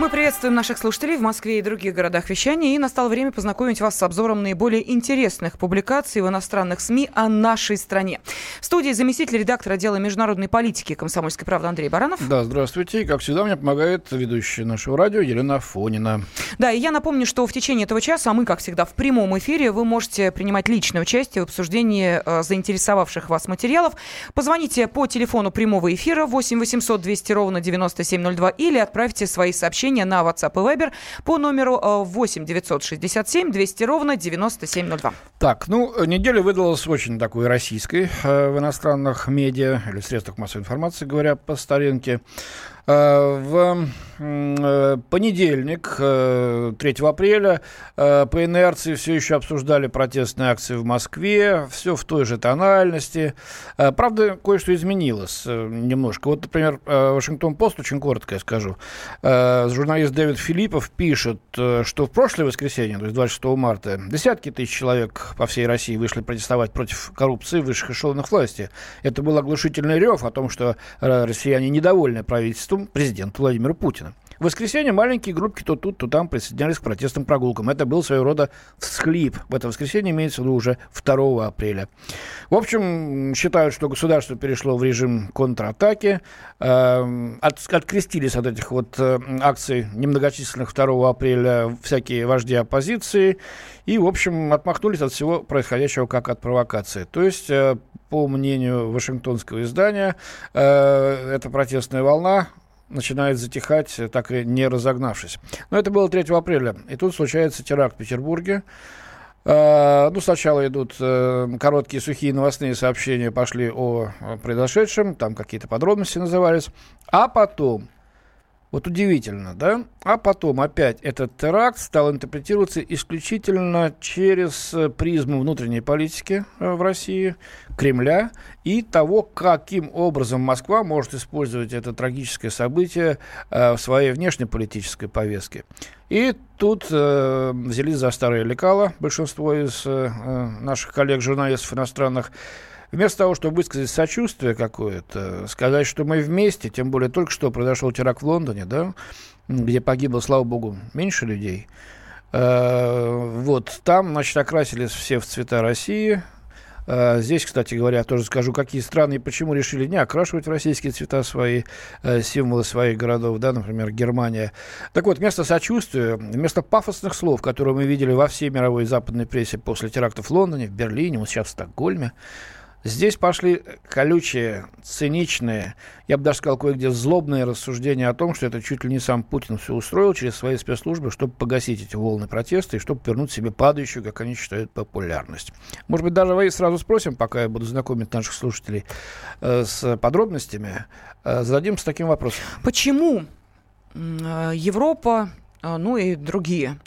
Мы приветствуем наших слушателей в Москве и других городах вещания. И настало время познакомить вас с обзором наиболее интересных публикаций в иностранных СМИ о нашей стране. В студии заместитель редактора отдела международной политики «Комсомольской правды» Андрей Баранов. Да, здравствуйте. И, как всегда, мне помогает ведущая нашего радио Елена Фонина. Да, и я напомню, что в течение этого часа, а мы, как всегда, в прямом эфире, вы можете принимать личное участие в обсуждении э, заинтересовавших вас материалов. Позвоните по телефону прямого эфира 8 800 200 ровно 9702 или отправьте свои сообщения сообщения на WhatsApp и Viber по номеру 8 967 200 ровно 9702. Так, ну, неделя выдалась очень такой российской э, в иностранных медиа или средствах массовой информации, говоря по старинке. Э, в понедельник, 3 э, апреля, по инерции все еще обсуждали протестные акции в Москве, все в той же тональности. Правда, кое-что изменилось немножко. Вот, например, Вашингтон-Пост, очень коротко я скажу, журналист Дэвид Филиппов пишет, что в прошлое воскресенье, то есть 26 марта, десятки тысяч человек по всей России вышли протестовать против коррупции в высших эшелонах власти. Это был оглушительный рев о том, что россияне недовольны правительством президента Владимира Путина. В воскресенье маленькие группки то тут, то там присоединялись к протестным прогулкам. Это был своего рода всхлип. В это воскресенье имеется в виду уже 2 апреля. В общем, считают, что государство перешло в режим контратаки. Э, от, открестились от этих вот э, акций немногочисленных 2 апреля всякие вожди оппозиции. И, в общем, отмахнулись от всего происходящего как от провокации. То есть, э, по мнению Вашингтонского издания, э, эта протестная волна начинает затихать, так и не разогнавшись. Но это было 3 апреля. И тут случается теракт в Петербурге. Uh, ну, сначала идут uh, короткие сухие новостные сообщения, пошли о произошедшем, там какие-то подробности назывались. А потом вот удивительно, да? А потом опять этот теракт стал интерпретироваться исключительно через э, призму внутренней политики э, в России, Кремля и того, каким образом Москва может использовать это трагическое событие э, в своей внешнеполитической повестке. И тут взялись за старые лекала большинство из наших коллег-журналистов иностранных, Вместо того, чтобы высказать сочувствие какое-то, сказать, что мы вместе, тем более только что произошел теракт в Лондоне, да, где погибло, слава богу, меньше людей. Э, вот, там, значит, окрасились все в цвета России. Э, здесь, кстати говоря, тоже скажу, какие страны и почему решили не окрашивать российские цвета свои э, символы своих городов, да, например, Германия. Так вот, вместо сочувствия, вместо пафосных слов, которые мы видели во всей мировой западной прессе после терактов в Лондоне, в Берлине, вот сейчас в Стокгольме, Здесь пошли колючие, циничные, я бы даже сказал, кое-где злобные рассуждения о том, что это чуть ли не сам Путин все устроил через свои спецслужбы, чтобы погасить эти волны протеста и чтобы вернуть себе падающую, как они считают, популярность. Может быть, даже вы сразу спросим, пока я буду знакомить наших слушателей э, с подробностями, э, зададим с таким вопросом. Почему э, Европа ну и другие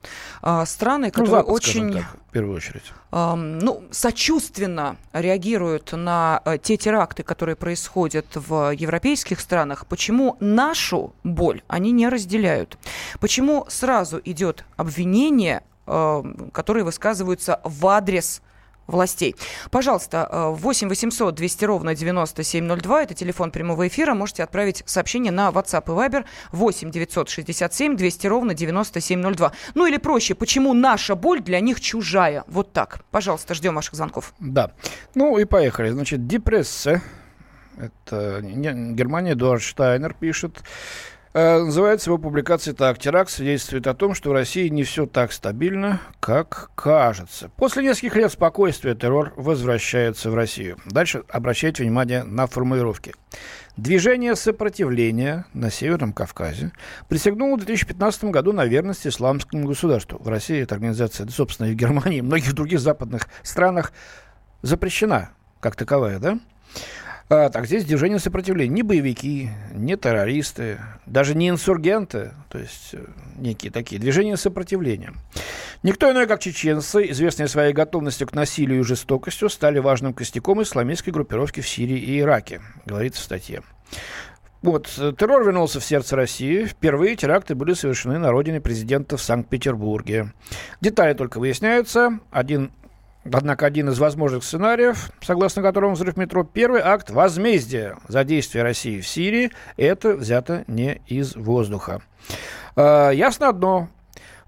а, страны, ну, которые ну, Запад, очень, так, в первую очередь, ну, сочувственно реагируют на э, те теракты, которые происходят в европейских странах. Почему нашу боль они не разделяют? Почему сразу идет обвинение, которые высказываются в адрес властей. Пожалуйста, 8 800 200 ровно 9702, это телефон прямого эфира. Можете отправить сообщение на WhatsApp и Viber 8 967 200 ровно 9702. Ну или проще, почему наша боль для них чужая? Вот так. Пожалуйста, ждем ваших звонков. Да. Ну и поехали. Значит, депрессия. Это Германия, Эдуард Штайнер пишет. Э, называется его публикация так. Теракт свидетельствует о том, что в России не все так стабильно, как кажется. После нескольких лет спокойствия террор возвращается в Россию. Дальше обращайте внимание на формулировки. Движение сопротивления на Северном Кавказе присягнуло в 2015 году на верность исламскому государству. В России эта организация, собственно, и в Германии, и многих других западных странах запрещена как таковая, да? А, так, здесь движение сопротивления. Не боевики, не террористы, даже не инсургенты, то есть э, некие такие движения сопротивления. Никто иной, как чеченцы, известные своей готовностью к насилию и жестокостью, стали важным костяком исламистской группировки в Сирии и Ираке, говорится в статье. Вот, э, террор вернулся в сердце России. Впервые теракты были совершены на родине президента в Санкт-Петербурге. Детали только выясняются. Один Однако один из возможных сценариев, согласно которому взрыв метро, первый акт возмездия за действия России в Сирии, это взято не из воздуха. Э, ясно одно.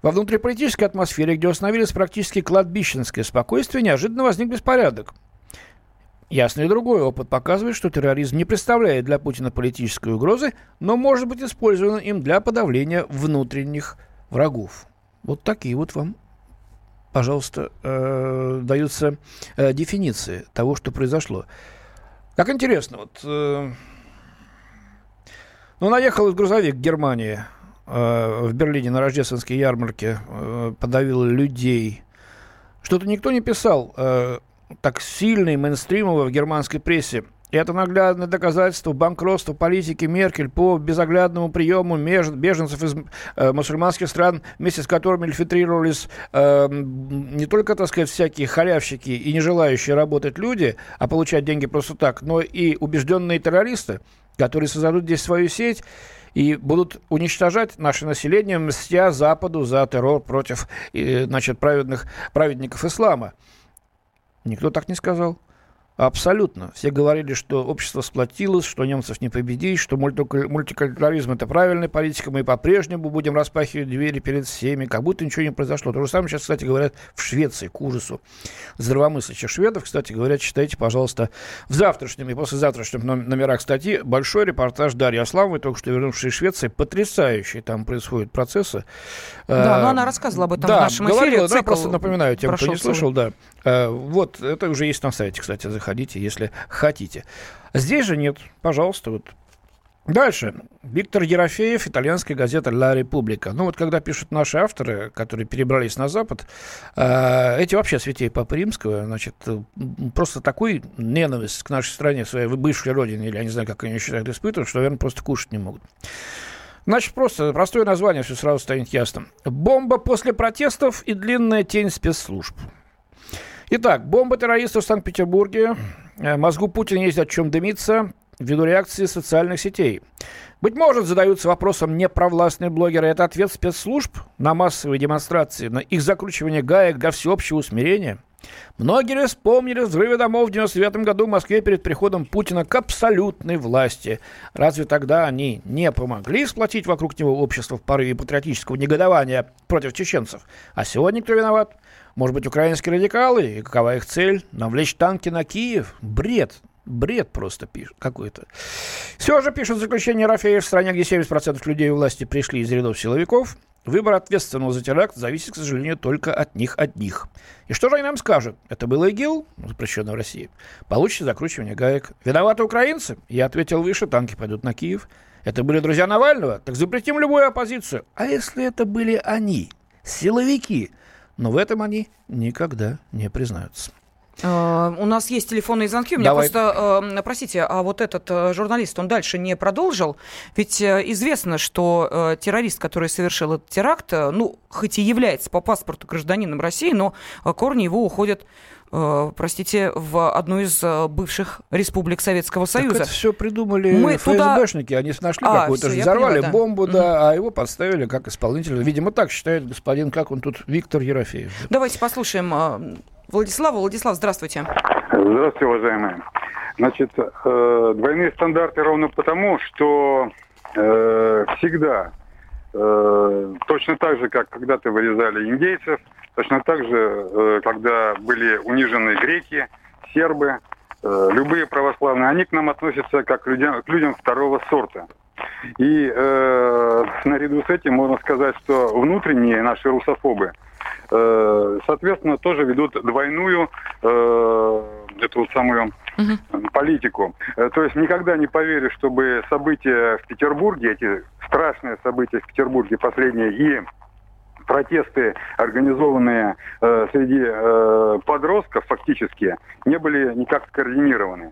Во внутриполитической атмосфере, где установились практически кладбищенское спокойствие, неожиданно возник беспорядок. Ясно и другой опыт показывает, что терроризм не представляет для Путина политической угрозы, но может быть использован им для подавления внутренних врагов. Вот такие вот вам, пожалуйста, э, даются э, дефиниции того, что произошло. Как интересно, вот, э, ну, наехал грузовик в Германии, э, в Берлине на рождественской ярмарке, э, подавил людей. Что-то никто не писал э, так сильно и мейнстримово в германской прессе. Это наглядное доказательство банкротства политики Меркель по безоглядному приему беженцев из э, мусульманских стран, вместе с которыми инфильтрировались э, не только, так сказать, всякие халявщики и не желающие работать люди, а получать деньги просто так, но и убежденные террористы, которые создадут здесь свою сеть и будут уничтожать наше население, мстя Западу за террор против э, значит, праведных, праведников ислама. Никто так не сказал. Абсолютно. Все говорили, что общество сплотилось, что немцев не победить, что мультикультурализм – это правильная политика, мы по-прежнему будем распахивать двери перед всеми, как будто ничего не произошло. То же самое сейчас, кстати, говорят в Швеции, к ужасу здравомыслящих шведов. Кстати говорят, читайте, пожалуйста, в завтрашнем и послезавтрашнем номерах статьи большой репортаж Дарьи Асламовой, только что вернувшись из Швеции. Потрясающие там происходят процессы. Да, но она рассказывала об этом да, в нашем говорила, эфире. Да, просто напоминаю тем, кто не слышал, да. Э, вот, это уже есть на сайте, кстати, заходите, если хотите. Здесь же нет, пожалуйста, вот Дальше. Виктор Ерофеев, итальянская газета «Ла Република». Ну вот когда пишут наши авторы, которые перебрались на Запад, э, эти вообще святей Папы Римского, значит, просто такой ненависть к нашей стране, своей бывшей родине, или я не знаю, как они считают, испытывают, что, наверное, просто кушать не могут. Значит, просто простое название, все сразу станет ясно. «Бомба после протестов и длинная тень спецслужб». Итак, бомба террористов в Санкт-Петербурге. Э, мозгу Путина есть о чем дымиться ввиду реакции социальных сетей. Быть может, задаются вопросом непровластные блогеры. Это ответ спецслужб на массовые демонстрации, на их закручивание гаек для всеобщего усмирения. Многие ли вспомнили взрывы домов в 99 году в Москве перед приходом Путина к абсолютной власти. Разве тогда они не помогли сплотить вокруг него общество в порыве патриотического негодования против чеченцев? А сегодня кто виноват? Может быть, украинские радикалы? И какова их цель? Навлечь танки на Киев? Бред. Бред просто пишет какой-то. Все же пишет заключение Рафеев в стране, где 70% людей у власти пришли из рядов силовиков. Выбор ответственного за теракт зависит, к сожалению, только от них одних. И что же они нам скажут? Это был ИГИЛ, запрещенный в России. Получите закручивание гаек. Виноваты украинцы? Я ответил выше, танки пойдут на Киев. Это были друзья Навального? Так запретим любую оппозицию. А если это были они, силовики, но в этом они никогда не признаются. Uh, у нас есть телефонные звонки. У меня Давай. просто, uh, простите, а вот этот uh, журналист, он дальше не продолжил? Ведь известно, что террорист, который совершил этот теракт, ну, хоть и является по паспорту гражданином России, но корни его уходят простите, в одну из бывших республик Советского Союза. Так это все придумали Мы ФСБшники. Туда... Они нашли а, какую-то, все, взорвали поняла, да. бомбу, да, mm-hmm. а его подставили как исполнителя. Видимо, так считает господин, как он тут, Виктор Ерофеев. Давайте послушаем Владислав, Владислав, здравствуйте. Здравствуйте, уважаемые. Значит, э, двойные стандарты ровно потому, что э, всегда э, точно так же, как когда-то вырезали индейцев, точно так же, э, когда были унижены греки, сербы, э, любые православные, они к нам относятся как к людям, к людям второго сорта. И э, наряду с этим можно сказать, что внутренние наши русофобы – Э, соответственно, тоже ведут двойную э, эту вот самую угу. политику. Э, то есть никогда не поверю, чтобы события в Петербурге, эти страшные события в Петербурге последние и протесты, организованные э, среди э, подростков фактически, не были никак скоординированы.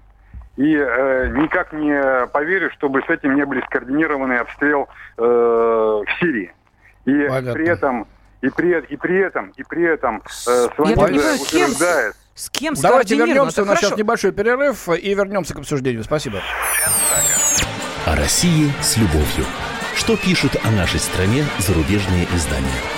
И э, никак не поверю, чтобы с этим не были скоординированы обстрел э, в Сирии. И Понятно. при этом и при, и при этом, и при этом э, с вами понимаю, утверждает... С кем Давайте вернемся, у нас сейчас небольшой перерыв, и вернемся к обсуждению. Спасибо. О России с любовью. Что пишут о нашей стране зарубежные издания?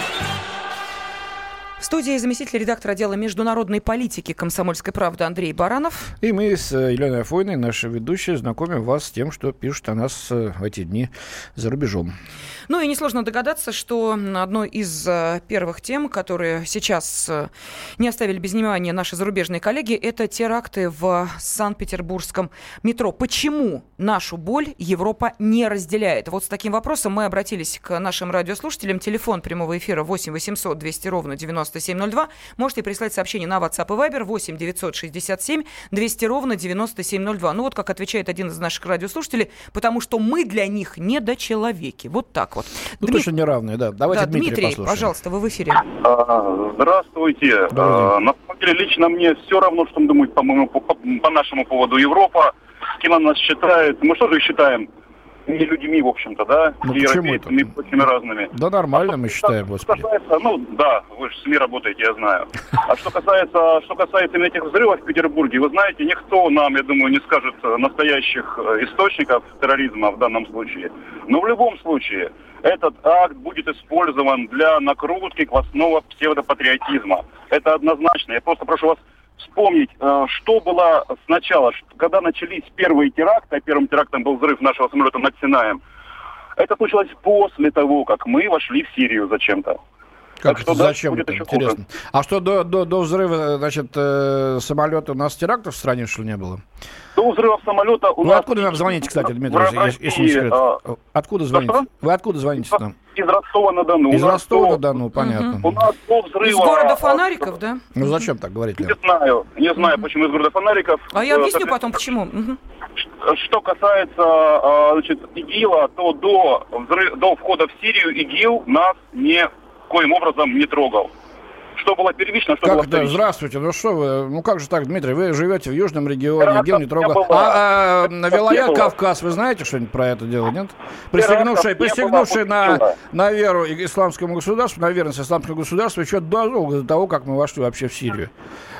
Студии заместитель редактора отдела международной политики «Комсомольской правды» Андрей Баранов. И мы с э, Еленой Афойной, наша ведущая, знакомим вас с тем, что пишут о нас э, в эти дни за рубежом. Ну и несложно догадаться, что одной из э, первых тем, которые сейчас не оставили без внимания наши зарубежные коллеги, это теракты в Санкт-Петербургском метро. Почему нашу боль Европа не разделяет? Вот с таким вопросом мы обратились к нашим радиослушателям. Телефон прямого эфира 8 800 200 ровно 9702. Можете прислать сообщение на WhatsApp и Viber 8 967 200 ровно 9702. Ну вот как отвечает один из наших радиослушателей, потому что мы для них недочеловеки. Вот так вот. Ну, Дмит... точно неравные, да. Давайте да, Дмитрий, Дмитрий пожалуйста, вы в эфире. А, здравствуйте. А, на самом деле, лично мне все равно, что думают по, по, по нашему поводу Европа, кем она нас считает. Мы что же считаем? Не людьми, в общем-то, да, ну, европейцами, очень разными. Да нормально а мы считаем, господи. Что касается, ну, да, вы же в СМИ работаете, я знаю. А что касается, что касается именно этих взрывов в Петербурге, вы знаете, никто нам, я думаю, не скажет настоящих э, источников терроризма в данном случае. Но в любом случае, этот акт будет использован для накрутки квасного псевдопатриотизма. Это однозначно. Я просто прошу вас вспомнить, э, что было сначала, когда начались первые теракты, а первым терактом был взрыв нашего самолета над Синаем. Это случилось после того, как мы вошли в Сирию зачем-то. Как так это, зачем это, интересно. Хуже. А что, до, до, до взрыва, значит, э, самолета у нас терактов в стране, что ли, не было? До взрыва самолета у Вы нас... откуда нам звоните, кстати, Дмитрий, России, если не секрет? А... Откуда звоните? Что? Вы откуда звоните нам? Из Ростова-на-Дону. Из Ростова-на-Дону, понятно. У нас до взрыва... Из города Фонариков, да? Ну зачем так говорить? Не знаю, не знаю, почему из города Фонариков. А я объясню потом, почему. Что касается а, значит, ИГИЛа, то до, взрыв, до входа в Сирию ИГИЛ нас не коим образом не трогал. Что было первично, что как было вторично. Здравствуйте, ну что вы, ну как же так, Дмитрий, вы живете в Южном регионе, ИГИЛ не трогал. А, а Вилая Кавказ, вы знаете что-нибудь про это дело, нет? Присягнувшие, присягнувшие на, на веру исламскому государству, на верность исламскому государству еще до того, как мы вошли вообще в Сирию.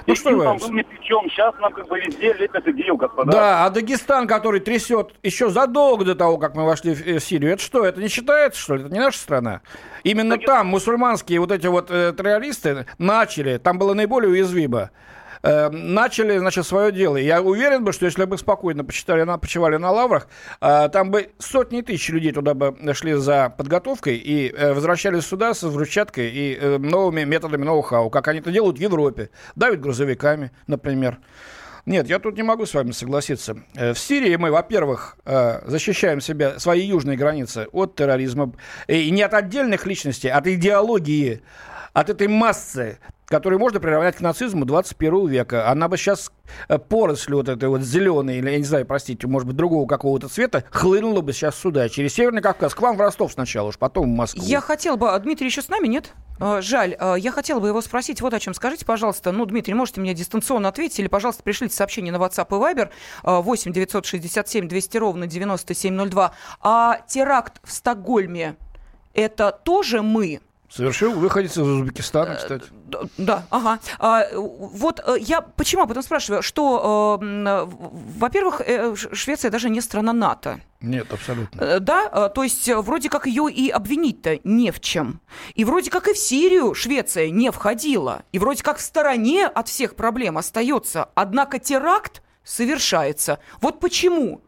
Ну что вы? был ни при чем. Сейчас нам как бы везде лепят идею, господа. Да, а Дагестан, который трясет еще задолго до того, как мы вошли в Сирию, это что, это не считается, что ли? Это не наша страна? Именно Дагестан... там мусульманские вот эти вот э, террористы начали, там было наиболее уязвимо э, начали, значит, свое дело. Я уверен бы, что если бы спокойно почитали, на, почивали на лаврах, э, там бы сотни тысяч людей туда бы шли за подготовкой и э, возвращались сюда с взрывчаткой и э, новыми методами ноу-хау, как они это делают в Европе. Давят грузовиками, например. Нет, я тут не могу с вами согласиться. Э, в Сирии мы, во-первых, э, защищаем себя, свои южные границы от терроризма. И не от отдельных личностей, а от идеологии, от этой массы которую можно приравнять к нацизму 21 века. Она бы сейчас э, поросль вот этой вот зеленой, или, я не знаю, простите, может быть, другого какого-то цвета, хлынула бы сейчас сюда, через Северный Кавказ, к вам в Ростов сначала, уж потом в Москву. Я хотел бы... А Дмитрий еще с нами, нет? А, жаль. А, я хотела бы его спросить вот о чем. Скажите, пожалуйста, ну, Дмитрий, можете мне дистанционно ответить, или, пожалуйста, пришлите сообщение на WhatsApp и Viber 8 967 200 ровно 9702. А теракт в Стокгольме, это тоже мы? Совершил выходец из Узбекистана, э, кстати. Да, ага. А, вот э, я почему об этом спрашиваю? Что, э, во-первых, Швеция даже не страна НАТО. Нет, абсолютно. Да, то есть вроде как ее и обвинить-то не в чем. И вроде как и в Сирию Швеция не входила. И вроде как в стороне от всех проблем остается. Однако теракт совершается. Вот почему?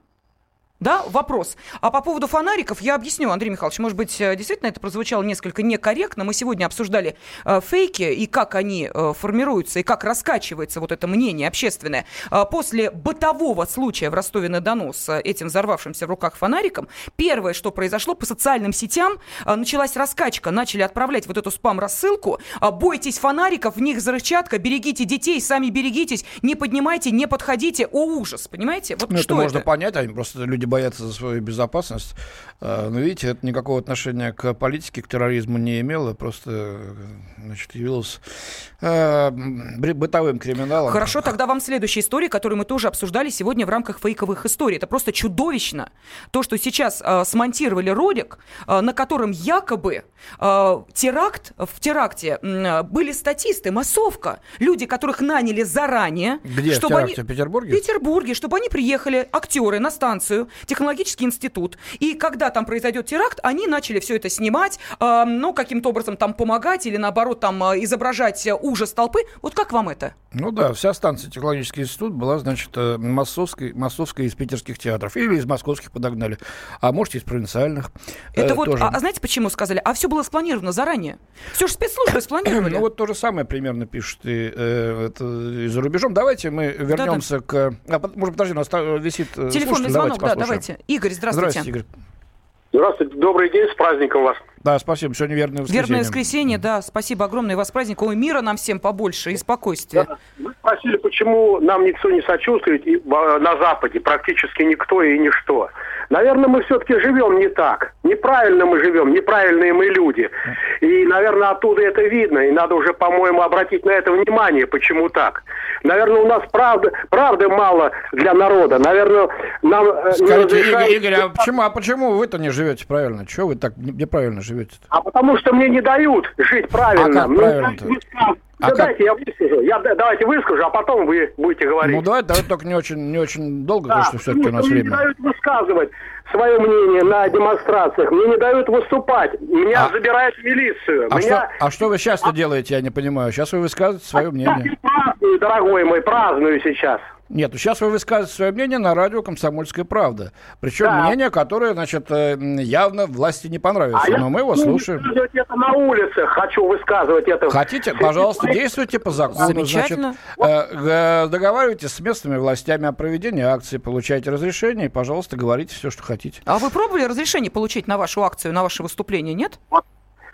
Да, вопрос. А по поводу фонариков я объясню, Андрей Михайлович, может быть, э, действительно это прозвучало несколько некорректно. Мы сегодня обсуждали э, фейки и как они э, формируются, и как раскачивается вот это мнение общественное. Э, после бытового случая в Ростове-на-Дону с э, этим взорвавшимся в руках фонариком, первое, что произошло, по социальным сетям э, началась раскачка, начали отправлять вот эту спам-рассылку. Э, бойтесь фонариков, в них взрывчатка, берегите детей, сами берегитесь, не поднимайте, не подходите. О, ужас, понимаете? Вот ну, что это можно понять, они просто люди боятся за свою безопасность. А, но видите, это никакого отношения к политике, к терроризму не имело, просто значит, явилось э, бытовым криминалом. Хорошо, тогда вам следующая история, которую мы тоже обсуждали сегодня в рамках фейковых историй. Это просто чудовищно. То, что сейчас э, смонтировали ролик, э, на котором якобы э, теракт, в теракте э, были статисты, массовка, люди, которых наняли заранее. Где, чтобы в они... в Петербурге? В Петербурге, чтобы они приехали, актеры, на станцию, технологический институт. И когда там произойдет теракт, они начали все это снимать, э, ну, каким-то образом там помогать или, наоборот, там э, изображать ужас толпы. Вот как вам это? Ну да, вся станция технологический институт была, значит, э, массовской, массовской из питерских театров. Или из московских подогнали. А может, из провинциальных. Это э, вот, тоже. А, а знаете, почему сказали? А все было спланировано заранее. Все же спецслужбы спланировали. ну вот то же самое примерно пишут и, э, это, и за рубежом. Давайте мы вернемся да, да. к... А, может, подожди, у нас висит... Телефонный звонок, давайте да, давайте. Игорь, здравствуйте. Здравствуйте, Игорь. Здравствуйте, добрый день, с праздником вас. Да, спасибо, сегодня верное воскресенье. Верное воскресенье, да, спасибо огромное, вас праздник. Ой, мира нам всем побольше и спокойствия. Да. Вы спросили, почему нам никто не сочувствует и, на Западе, практически никто и ничто. Наверное, мы все-таки живем не так. Неправильно мы живем, неправильные мы люди. И, наверное, оттуда это видно. И надо уже, по-моему, обратить на это внимание, почему так. Наверное, у нас правды, правды мало для народа. Наверное, нам э, Скажите, не разрешают... Игорь, Игорь, а почему, а почему вы-то не живете правильно? Чего вы так неправильно живете? -то? А потому что мне не дают жить правильно. А как правильно-то? А да, как... дайте я выскажу. Я, давайте выскажу, а потом вы будете говорить. Ну давайте, давайте только не очень, не очень долго, да, потому что все-таки у нас время. Мне не дают высказывать свое мнение на демонстрациях. Мне не дают выступать. Меня а... забирают в милицию. А, Меня... что, а что вы сейчас-то а... делаете, я не понимаю. Сейчас вы высказываете свое а мнение. Я праздную, дорогой мой, праздную сейчас. Нет, ну сейчас вы высказываете свое мнение на радио «Комсомольская правда». Причем да. мнение, которое, значит, э, явно власти не понравится. А но мы его слушаем. высказывать это на улице. Хочу высказывать это. Хотите? Пожалуйста, действуйте по закону. Замечательно. Значит, э, договаривайтесь с местными властями о проведении акции, получайте разрешение и, пожалуйста, говорите все, что хотите. А вы пробовали разрешение получить на вашу акцию, на ваше выступление, нет? Вот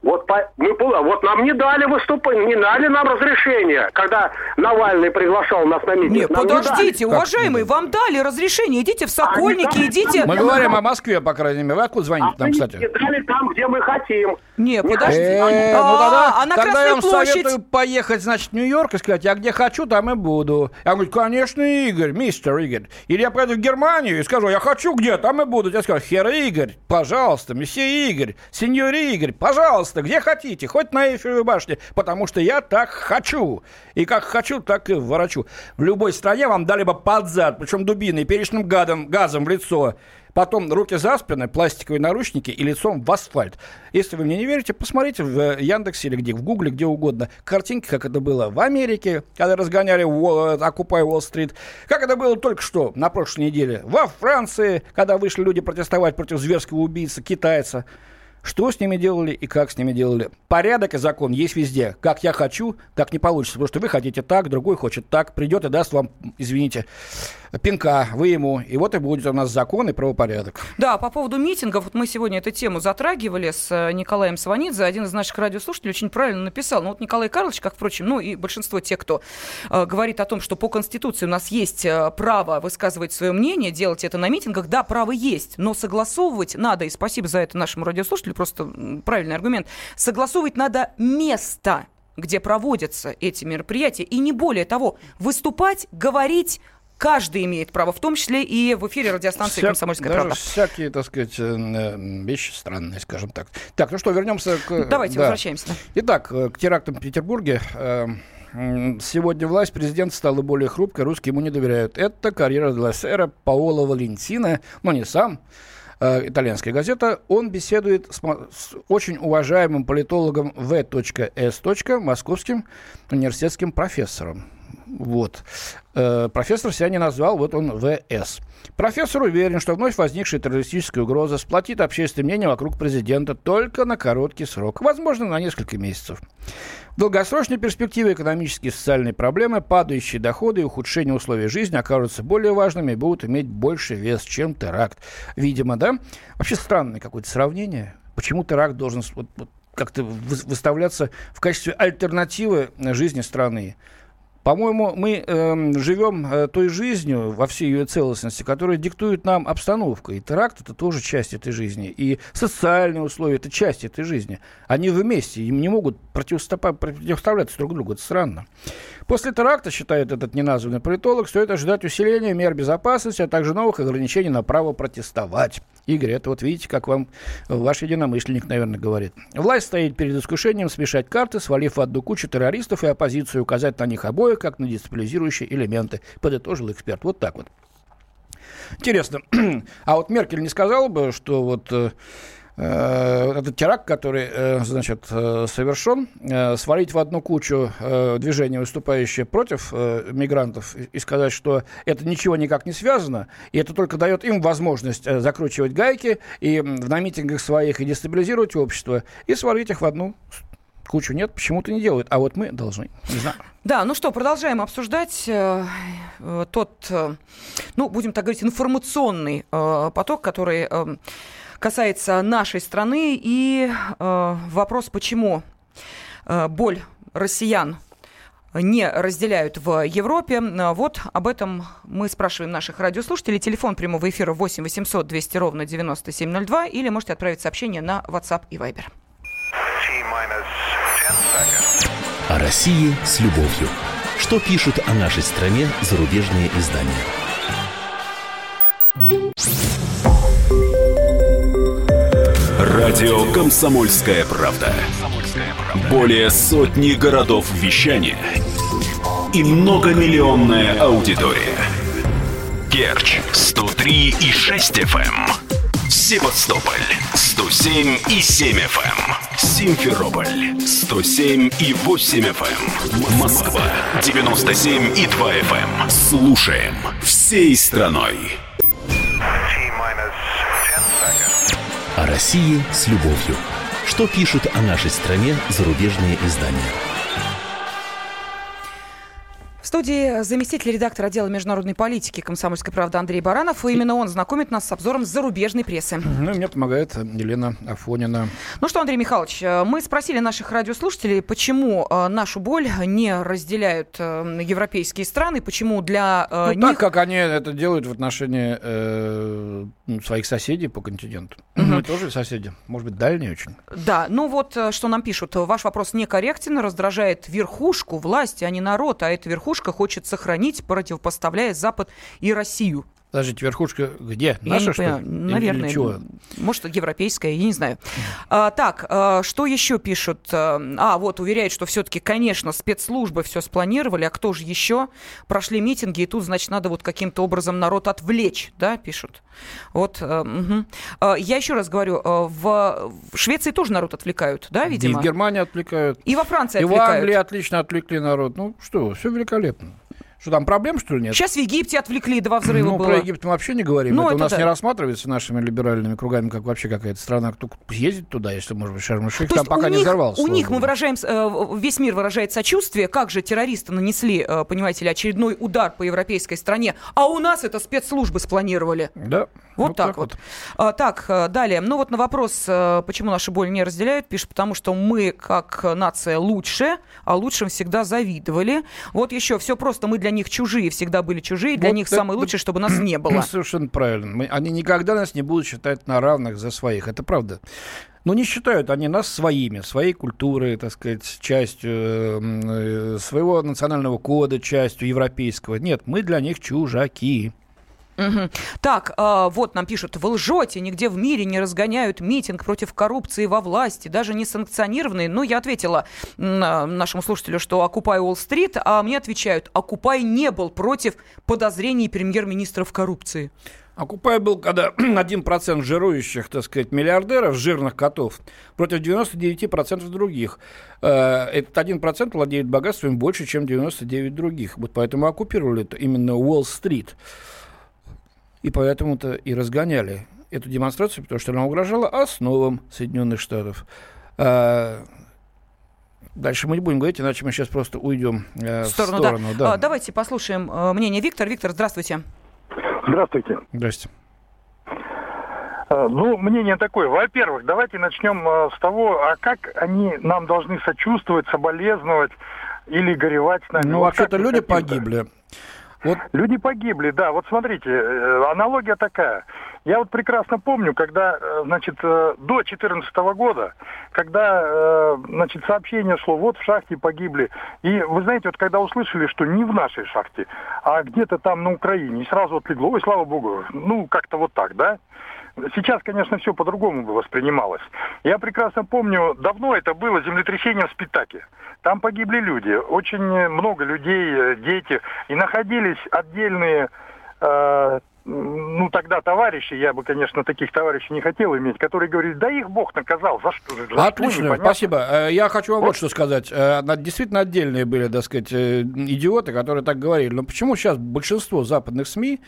вот, по, мы, вот нам не дали выступать, не дали нам разрешение, когда Навальный приглашал нас на митинг. Нет, подождите, не уважаемые, вам дали разрешение, идите в Сокольники, а идите... Мы говорим о Москве, по крайней мере. Вы откуда звоните а нам, кстати? не дали там, где мы хотим. Не, подождите. Э, ну тогда, а на тогда я вам советую поехать, значит, в Нью-Йорк и сказать, я где хочу, там и буду. Я говорю, конечно, Игорь, мистер Игорь. Или я поеду в Германию и скажу, я хочу где, там и буду. Я скажу, хер Игорь, пожалуйста, месье Игорь, сеньор Игорь, пожалуйста, пожалуйста, где хотите, хоть на Эйфелевой башне, потому что я так хочу. И как хочу, так и ворочу. В любой стране вам дали бы под зад, причем дубиной, перечным гадом, газом в лицо. Потом руки за спины, пластиковые наручники и лицом в асфальт. Если вы мне не верите, посмотрите в э, Яндексе или где, в Гугле, где угодно. Картинки, как это было в Америке, когда разгоняли Окупай Уолл-стрит. Как это было только что, на прошлой неделе, во Франции, когда вышли люди протестовать против зверского убийцы, китайца. Что с ними делали и как с ними делали. Порядок и закон есть везде. Как я хочу, так не получится. Потому что вы хотите так, другой хочет так. Придет и даст вам, извините, пинка, вы ему. И вот и будет у нас закон и правопорядок. Да, по поводу митингов, вот мы сегодня эту тему затрагивали с э, Николаем Сванидзе. Один из наших радиослушателей очень правильно написал. Ну вот Николай Карлович, как, впрочем, ну и большинство тех, кто э, говорит о том, что по Конституции у нас есть э, право высказывать свое мнение, делать это на митингах, да, право есть, но согласовывать надо, и спасибо за это нашему радиослушателю, просто правильный аргумент, согласовывать надо место, где проводятся эти мероприятия, и не более того, выступать, говорить, каждый имеет право, в том числе и в эфире радиостанции Вся, «Комсомольская правда». всякие, так сказать, э, э, вещи странные, скажем так. Так, ну что, вернемся к... Давайте, да. возвращаемся. Итак, э, к терактам в Петербурге. Сегодня власть президента стала более хрупкой, русские ему не доверяют. Это карьера Делассера Паоло Валентина, но не сам, итальянская газета, он беседует с, с очень уважаемым политологом В.С. московским университетским профессором. Вот. Э, профессор себя не назвал, вот он ВС. Профессор уверен, что вновь возникшая террористическая угроза сплотит общественное мнение вокруг президента только на короткий срок, возможно, на несколько месяцев. В долгосрочной перспективе экономические и социальные проблемы, падающие доходы и ухудшение условий жизни окажутся более важными и будут иметь больше вес, чем теракт. Видимо, да? Вообще странное какое-то сравнение. Почему теракт должен вот, вот, как-то выставляться в качестве альтернативы жизни страны? По-моему, мы э, живем э, той жизнью во всей ее целостности, которая диктует нам обстановка. И теракт это тоже часть этой жизни. И социальные условия это часть этой жизни. Они вместе, им не могут противоставляться друг другу. Это странно. После теракта, считает этот неназванный политолог, стоит ожидать усиления мер безопасности, а также новых ограничений на право протестовать. Игорь, это вот видите, как вам ваш единомышленник, наверное, говорит. Власть стоит перед искушением смешать карты, свалив в одну кучу террористов и оппозицию, указать на них обоих, как на дестабилизирующие элементы, подытожил эксперт. Вот так вот. Интересно. А вот Меркель не сказала бы, что вот э, Э, этот теракт, который, э, значит, совершен, свалить в одну кучу движения, выступающие против мигрантов, и сказать, что это ничего никак не связано, и это только дает им возможность закручивать гайки и на митингах своих и дестабилизировать общество, и свалить их в одну кучу. Нет, почему-то не делают, а вот мы должны. Не знаю. Да, ну что, продолжаем обсуждать э, тот, э, ну, будем так говорить, информационный э, поток, который касается нашей страны. И э, вопрос, почему э, боль россиян не разделяют в Европе. Вот об этом мы спрашиваем наших радиослушателей. Телефон прямого эфира 8 800 200 ровно 9702 или можете отправить сообщение на WhatsApp и Viber. О России с любовью. Что пишут о нашей стране зарубежные издания? Радио «Комсомольская правда». Более сотни городов вещания и многомиллионная аудитория. Керчь 103 и 6 FM. Эм. Севастополь 107 и 7 FM. Эм. Симферополь 107 и 8 FM. Эм. Москва 97 и 2 FM. Слушаем всей страной. О России с любовью. Что пишут о нашей стране зарубежные издания? Студии заместитель редактора отдела международной политики «Комсомольской правды» Андрей Баранов. И именно он знакомит нас с обзором зарубежной прессы. Ну и мне помогает Елена Афонина. Ну что, Андрей Михайлович, э, мы спросили наших радиослушателей, почему э, нашу боль не разделяют э, европейские страны, почему для ну, них... так, как они это делают в отношении э, своих соседей по континенту. Угу. Мы тоже соседи, может быть, дальние очень. Да, ну вот что нам пишут. Ваш вопрос некорректен, раздражает верхушку власти, а не народ, а это верхушка верхушка хочет сохранить, противопоставляя Запад и Россию. Подождите, верхушка где? Наша, я что ли? Наверное. Или чего? Может, европейская, я не знаю. А, так, а, что еще пишут? А, вот, уверяют, что все-таки, конечно, спецслужбы все спланировали, а кто же еще? Прошли митинги, и тут, значит, надо вот каким-то образом народ отвлечь, да, пишут. Вот, угу. Я еще раз говорю, в Швеции тоже народ отвлекают, да, видимо? И в Германии отвлекают. И во Франции и отвлекают. И в Англии отлично отвлекли народ. Ну, что, все великолепно. Что там, проблем, что ли, нет? Сейчас в Египте отвлекли, два взрыва ну, было. про Египет мы вообще не говорим. Ну, это, это у нас да. не рассматривается нашими либеральными кругами, как вообще какая-то страна, кто ездит туда, если, может быть, шарм-шейх там пока них, не взорвался. У них мы выражаем, э, весь мир выражает сочувствие, как же террористы нанесли, э, понимаете ли, очередной удар по европейской стране, а у нас это спецслужбы спланировали. Да. Вот, вот так, так вот. вот. А, так, э, далее. Ну вот на вопрос, почему наши боль не разделяют, пишут, потому что мы, как нация, лучше, а лучшим всегда завидовали. Вот еще, все просто, мы для них чужие, всегда были чужие, для вот них самое лучшее, чтобы нас не было. Совершенно правильно. Мы, они никогда нас не будут считать на равных за своих. Это правда. Но не считают они нас своими, своей культурой, так сказать, частью э, своего национального кода, частью европейского. Нет, мы для них чужаки. Угу. Так, э, вот нам пишут, вы лжете, нигде в мире не разгоняют митинг против коррупции во власти, даже не санкционированный. Ну, я ответила э, нашему слушателю, что «Окупай Уолл-стрит», а мне отвечают, «Окупай не был против подозрений премьер-министра в коррупции». Окупай был, когда 1% жирующих, так сказать, миллиардеров, жирных котов, против 99% других. Э, этот 1% владеет богатством больше, чем 99 других. Вот поэтому оккупировали это именно Уолл-стрит. И поэтому-то и разгоняли эту демонстрацию, потому что она угрожала основам Соединенных Штатов. А, дальше мы не будем говорить, иначе мы сейчас просто уйдем э, в сторону. В сторону да. Да. А, давайте послушаем э, мнение Виктора. Виктор, здравствуйте. Здравствуйте. Здрасте. А, ну, мнение такое. Во-первых, давайте начнем с того, а как они нам должны сочувствовать, соболезновать, или горевать с нами. Ну, вообще-то люди погибли. Вот Люди погибли, да. Вот смотрите, э, аналогия такая. Я вот прекрасно помню, когда, э, значит, э, до 2014 года, когда, значит, сообщение шло, вот в шахте погибли. И вы знаете, вот когда услышали, что не в нашей шахте, а где-то там на Украине, и сразу отлегло, ой, слава богу, ну, как-то вот так, да? Сейчас, конечно, все по-другому бы воспринималось. Я прекрасно помню, давно это было землетрясение в Спитаке. Там погибли люди, очень много людей, э, дети, и находились отдельные, э, ну тогда товарищи, я бы, конечно, таких товарищей не хотел иметь, которые говорили, да их Бог наказал, за что? За что, Отлично, непонятно». спасибо. Э, Я хочу вам вот Вот. что сказать. Э, Действительно отдельные были, так сказать, э, идиоты, которые так говорили. Но почему сейчас большинство западных СМИ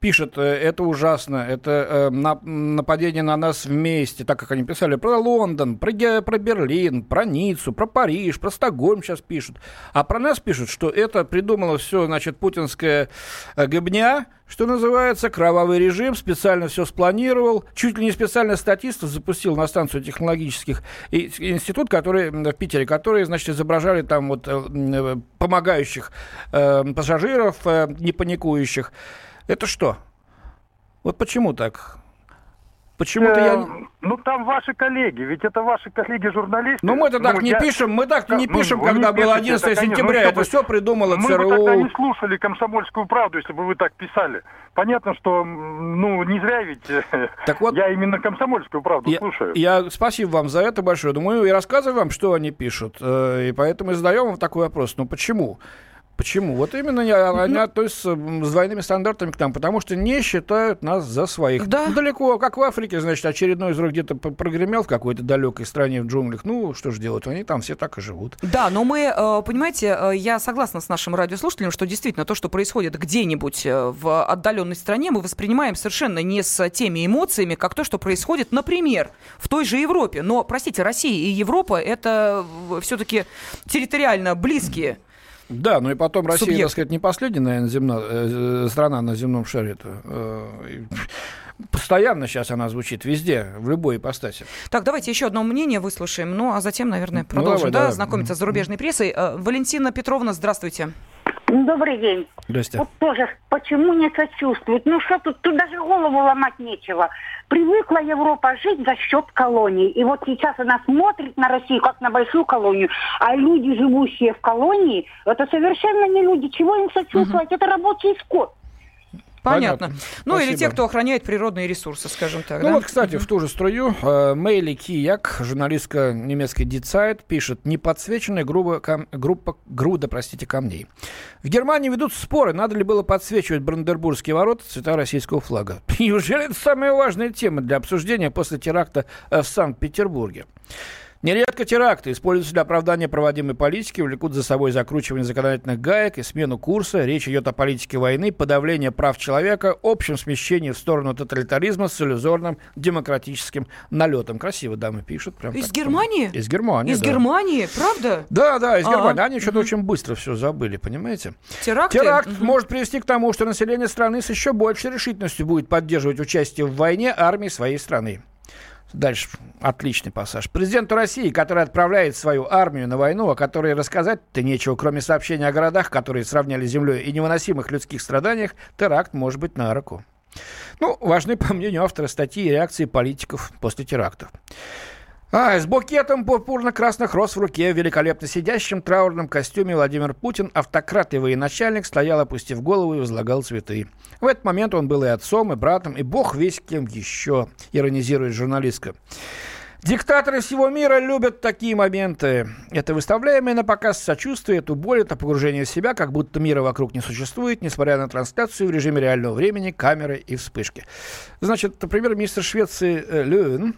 пишет, это ужасно, это на- нападение на нас вместе, так как они писали про Лондон, про, про Берлин, про Ниццу, про Париж, про Стокгольм сейчас пишут. А про нас пишут, что это придумало все, значит, путинская гобня, что называется, кровавый режим, специально все спланировал, чуть ли не специально статистов запустил на станцию технологических институт, который м, в Питере, которые, значит, изображали там вот э, э, помогающих э, пассажиров, э, не паникующих. Это что? Вот почему так? Почему-то я... Э, Ну, там ваши коллеги, ведь это ваши коллеги-журналисты. Ну, мы-то так не я- пишем, мы так не Ну, пишем, не когда было пишете, 11 это, сентября. ну, Это все придумало Мы бы тогда не ЦРУ. слушали «Комсомольскую правду», если бы вы так писали. Понятно, что, ну, не зря ведь э, Так вот- я именно «Комсомольскую правду» Я, слушаю. я спасибо вам за это большое. Думаю, и рассказываю вам, что они пишут. Э, И поэтому и задаем вам такой вопрос. Ну почему? Почему? Вот именно не- они относятся с двойными стандартами к нам, потому что не считают нас за своих. Да. Ну, Далеко, как в Африке, значит, очередной взрыв где-то п- прогремел в какой-то далекой стране в джунглях. Ну, что же делать? Они там все так и живут. Да, но мы, э, понимаете, э, я согласна с нашим радиослушателем, что действительно то, что происходит где-нибудь э, в отдаленной стране, мы воспринимаем совершенно не с теми эмоциями, как то, что происходит, например, в той же Европе. Но, простите, Россия и Европа это все-таки территориально близкие. Да, ну и потом Россия, Субъект. так сказать, не последняя, наверное, земна- э, э, страна на земном шаре. Постоянно сейчас она звучит везде, в любой ипостаси. Так, давайте еще одно мнение выслушаем, ну а затем, наверное, Ну, продолжим, давай, да, давай. знакомиться с зарубежной прессой. Э, Валентина Петровна, здравствуйте. Добрый день. Здрасте. Вот тоже, почему не сочувствуют? Ну что тут, тут даже голову ломать нечего. Привыкла Европа жить за счет колоний. И вот сейчас она смотрит на Россию как на большую колонию. А люди, живущие в колонии, это совершенно не люди. Чего им сочувствовать? Это рабочий скот. Понятно. Понятно. Ну или Спасибо. те, кто охраняет природные ресурсы, скажем так. Ну да? вот, кстати, в ту же струю э, Мейли Кияк, журналистка немецкой Дицайт, пишет «Неподсвеченная грубо кам- группа, груда простите, камней». В Германии ведут споры, надо ли было подсвечивать Брандербургские ворота цвета российского флага. Неужели это самая важная тема для обсуждения после теракта э, в Санкт-Петербурге? Нередко теракты используются для оправдания проводимой политики, влекут за собой закручивание законодательных гаек и смену курса. Речь идет о политике войны, подавлении прав человека, общем смещении в сторону тоталитаризма с иллюзорным демократическим налетом. Красиво дамы пишут. Прям Из так. Германии? Из Германии, Из да. Германии, правда? Да, да, из А, Германии. Они что-то мгм. очень быстро все забыли, понимаете? Теракты? Теракт Мгм. может привести к тому, что население страны с еще большей решительностью будет поддерживать участие в войне армии своей страны. Дальше отличный пассаж. Президенту России, который отправляет свою армию на войну, о которой рассказать-то нечего, кроме сообщений о городах, которые сравняли с землей, и невыносимых людских страданиях, теракт может быть на руку. Ну, важны, по мнению автора статьи, реакции политиков после терактов. А, с букетом пурпурно-красных роз в руке, в великолепно сидящем траурном костюме Владимир Путин, автократ и военачальник, стоял, опустив голову и возлагал цветы. В этот момент он был и отцом, и братом, и бог весь кем еще, иронизирует журналистка. Диктаторы всего мира любят такие моменты. Это выставляемое на показ сочувствие, эту боль, это погружение в себя, как будто мира вокруг не существует, несмотря на трансляцию в режиме реального времени, камеры и вспышки. Значит, премьер-министр Швеции э, Лёвен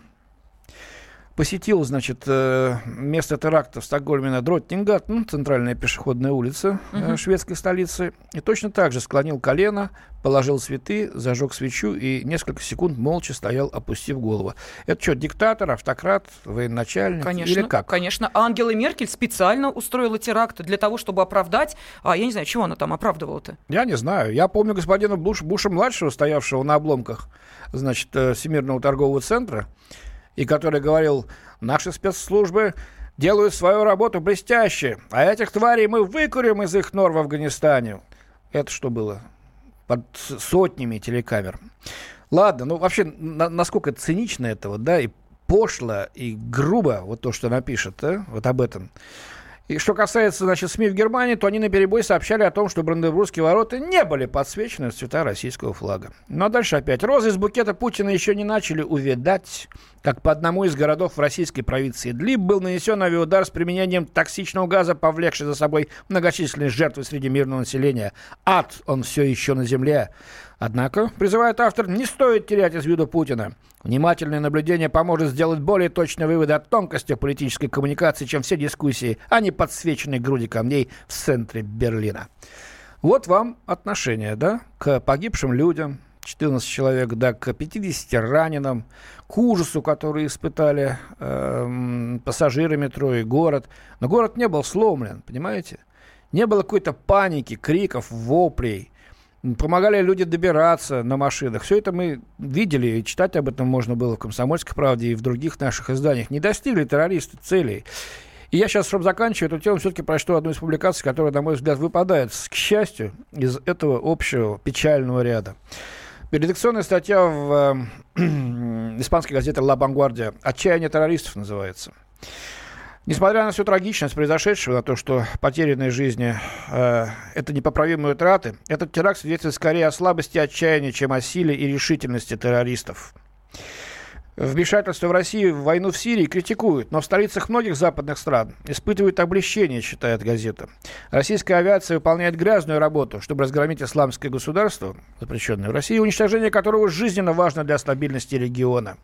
посетил, значит, э, место теракта в Стокгольме на Дроттингаттен, центральная пешеходная улица э, шведской столицы, и точно так же склонил колено, положил цветы, зажег свечу и несколько секунд молча стоял, опустив голову. Это что, диктатор, автократ, военачальник Конечно, или как? конечно. А Ангела Меркель специально устроила теракт для того, чтобы оправдать... А я не знаю, чего она там оправдывала-то? Я не знаю. Я помню господина Буш, Буша-младшего, стоявшего на обломках, значит, э, Всемирного торгового центра, и который говорил, наши спецслужбы делают свою работу блестяще, а этих тварей мы выкурим из их нор в Афганистане. Это что было? Под сотнями телекамер. Ладно, ну вообще, на, насколько цинично это вот, да, и пошло, и грубо, вот то, что напишет, да, вот об этом. И что касается, значит, СМИ в Германии, то они на перебой сообщали о том, что Бранденбургские ворота не были подсвечены в цвета российского флага. Но дальше опять. Розы из букета Путина еще не начали увядать, как по одному из городов в российской провинции Длиб был нанесен авиаудар с применением токсичного газа, повлекший за собой многочисленные жертвы среди мирного населения. Ад, он все еще на земле. Однако, призывает автор, не стоит терять из виду Путина. Внимательное наблюдение поможет сделать более точные выводы о тонкостях политической коммуникации, чем все дискуссии, а не подсвеченные груди камней в центре Берлина. Вот вам отношение, да, к погибшим людям, 14 человек, да, к 50 раненым, к ужасу, который испытали э, пассажиры метро и город. Но город не был сломлен, понимаете? Не было какой-то паники, криков, воплей помогали люди добираться на машинах. Все это мы видели, и читать об этом можно было в «Комсомольской правде» и в других наших изданиях. Не достигли террористы целей. И я сейчас, чтобы заканчивать эту тему, все-таки прочту одну из публикаций, которая, на мой взгляд, выпадает, к счастью, из этого общего печального ряда. Редакционная статья в э, испанской газете «Ла Бангвардия» «Отчаяние террористов» называется. Несмотря на всю трагичность произошедшего, на то, что потерянные жизни э, – это непоправимые утраты, этот теракт свидетельствует скорее о слабости и отчаянии, чем о силе и решительности террористов. Вмешательство в Россию в войну в Сирии критикуют, но в столицах многих западных стран испытывают облегчение, считает газета. Российская авиация выполняет грязную работу, чтобы разгромить исламское государство, запрещенное в России, уничтожение которого жизненно важно для стабильности региона.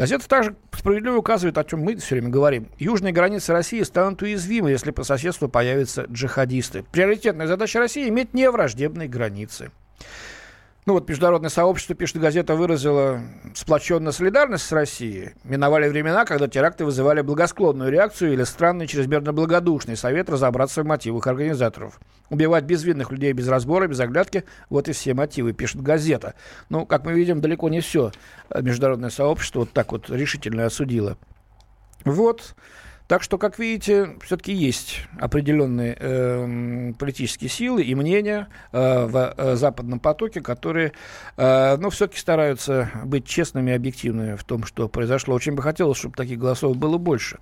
Газета также справедливо указывает, о чем мы все время говорим. Южные границы России станут уязвимы, если по соседству появятся джихадисты. Приоритетная задача России – иметь невраждебные границы. Ну вот международное сообщество, пишет газета, выразило сплоченную солидарность с Россией. Миновали времена, когда теракты вызывали благосклонную реакцию или странный, чрезмерно благодушный совет разобраться в мотивах организаторов. Убивать безвинных людей без разбора, без оглядки – вот и все мотивы, пишет газета. Ну, как мы видим, далеко не все международное сообщество вот так вот решительно осудило. Вот. Так что, как видите, все-таки есть определенные э, политические силы и мнения э, в э, западном потоке, которые, э, ну, все-таки стараются быть честными и объективными в том, что произошло. Очень бы хотелось, чтобы таких голосов было больше.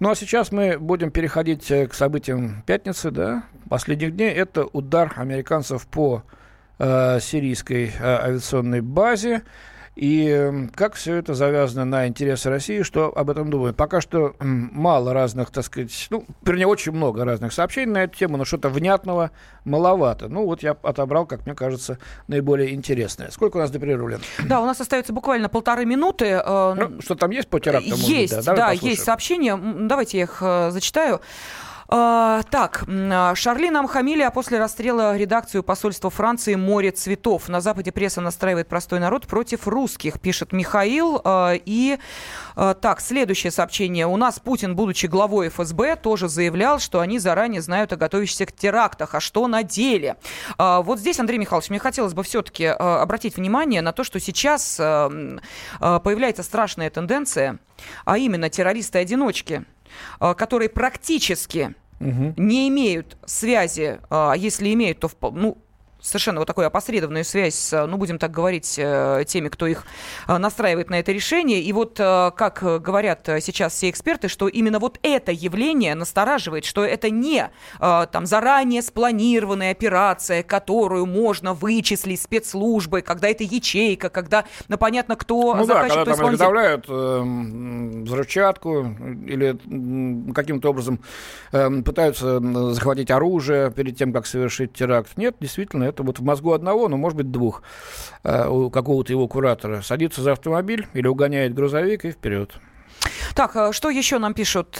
Ну а сейчас мы будем переходить э, к событиям пятницы, да, последних дней. Это удар американцев по э, сирийской э, авиационной базе. И как все это завязано на интересы России, что об этом думают? Пока что мало разных, так сказать, ну, вернее, очень много разных сообщений на эту тему, но что-то внятного маловато. Ну, вот я отобрал, как мне кажется, наиболее интересное. Сколько у нас до перерыва, Да, у нас остается буквально полторы минуты. Э, ну, что там есть по терактам? Есть, быть, да, да есть сообщения. Давайте я их э, зачитаю. А, так, а, Шарлин Амхамили, а после расстрела редакцию посольства Франции «Море цветов». На Западе пресса настраивает простой народ против русских, пишет Михаил. А, и так, следующее сообщение. У нас Путин, будучи главой ФСБ, тоже заявлял, что они заранее знают о готовящихся терактах. А что на деле? Вот здесь, Андрей Михайлович, мне хотелось бы все-таки обратить внимание на то, что сейчас появляется страшная тенденция, а именно террористы-одиночки – которые практически угу. не имеют связи, а если имеют, то ну, совершенно вот такую опосредованную связь с, ну, будем так говорить, э, теми, кто их э, настраивает на это решение. И вот, э, как говорят сейчас все эксперты, что именно вот это явление настораживает, что это не там заранее спланированная операция, которую можно вычислить спецслужбы, когда это ячейка, когда, ну, понятно, кто ну, заказчик, да, когда там изготовляют э, взрывчатку или каким-то образом э, пытаются захватить оружие перед тем, как совершить теракт. Нет, действительно, это вот в мозгу одного, ну, может быть, двух, э, у какого-то его куратора. Садится за автомобиль или угоняет грузовик и вперед. Так, э, что еще нам пишут?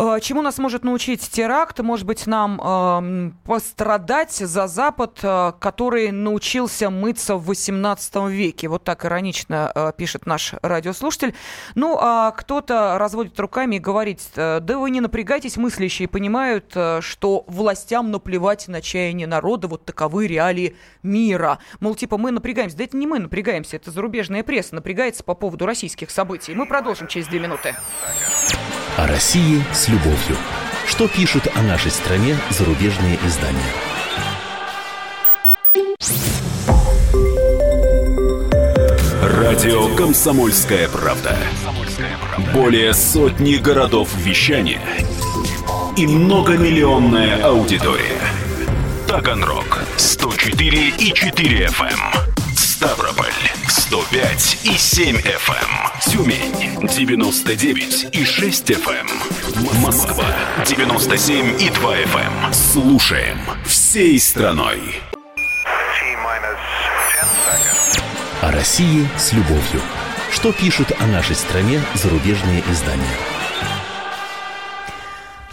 Э, чему нас может научить теракт? Может быть, нам э, пострадать за Запад, э, который научился мыться в 18 веке. Вот так иронично э, пишет наш радиослушатель. Ну, а кто-то разводит руками и говорит, э, да вы не напрягайтесь, мыслящие понимают, что властям наплевать на чаяние народа, вот таковы реалии мира. Мол, типа, мы напрягаемся. Да это не мы напрягаемся, это зарубежная пресса напрягается по поводу российских событий. Мы продолжим через две минуты. О России с любовью. Что пишут о нашей стране зарубежные издания? Радио «Комсомольская правда». Более сотни городов вещания и многомиллионная аудитория. Таганрог 104 и 4 FM. Эм. Ставрополь 105 и 7 FM. Эм. Тюмень 99 и 6 FM. Эм. Москва 97 и 2 FM. Слушаем всей страной. О России с любовью. Что пишут о нашей стране зарубежные издания?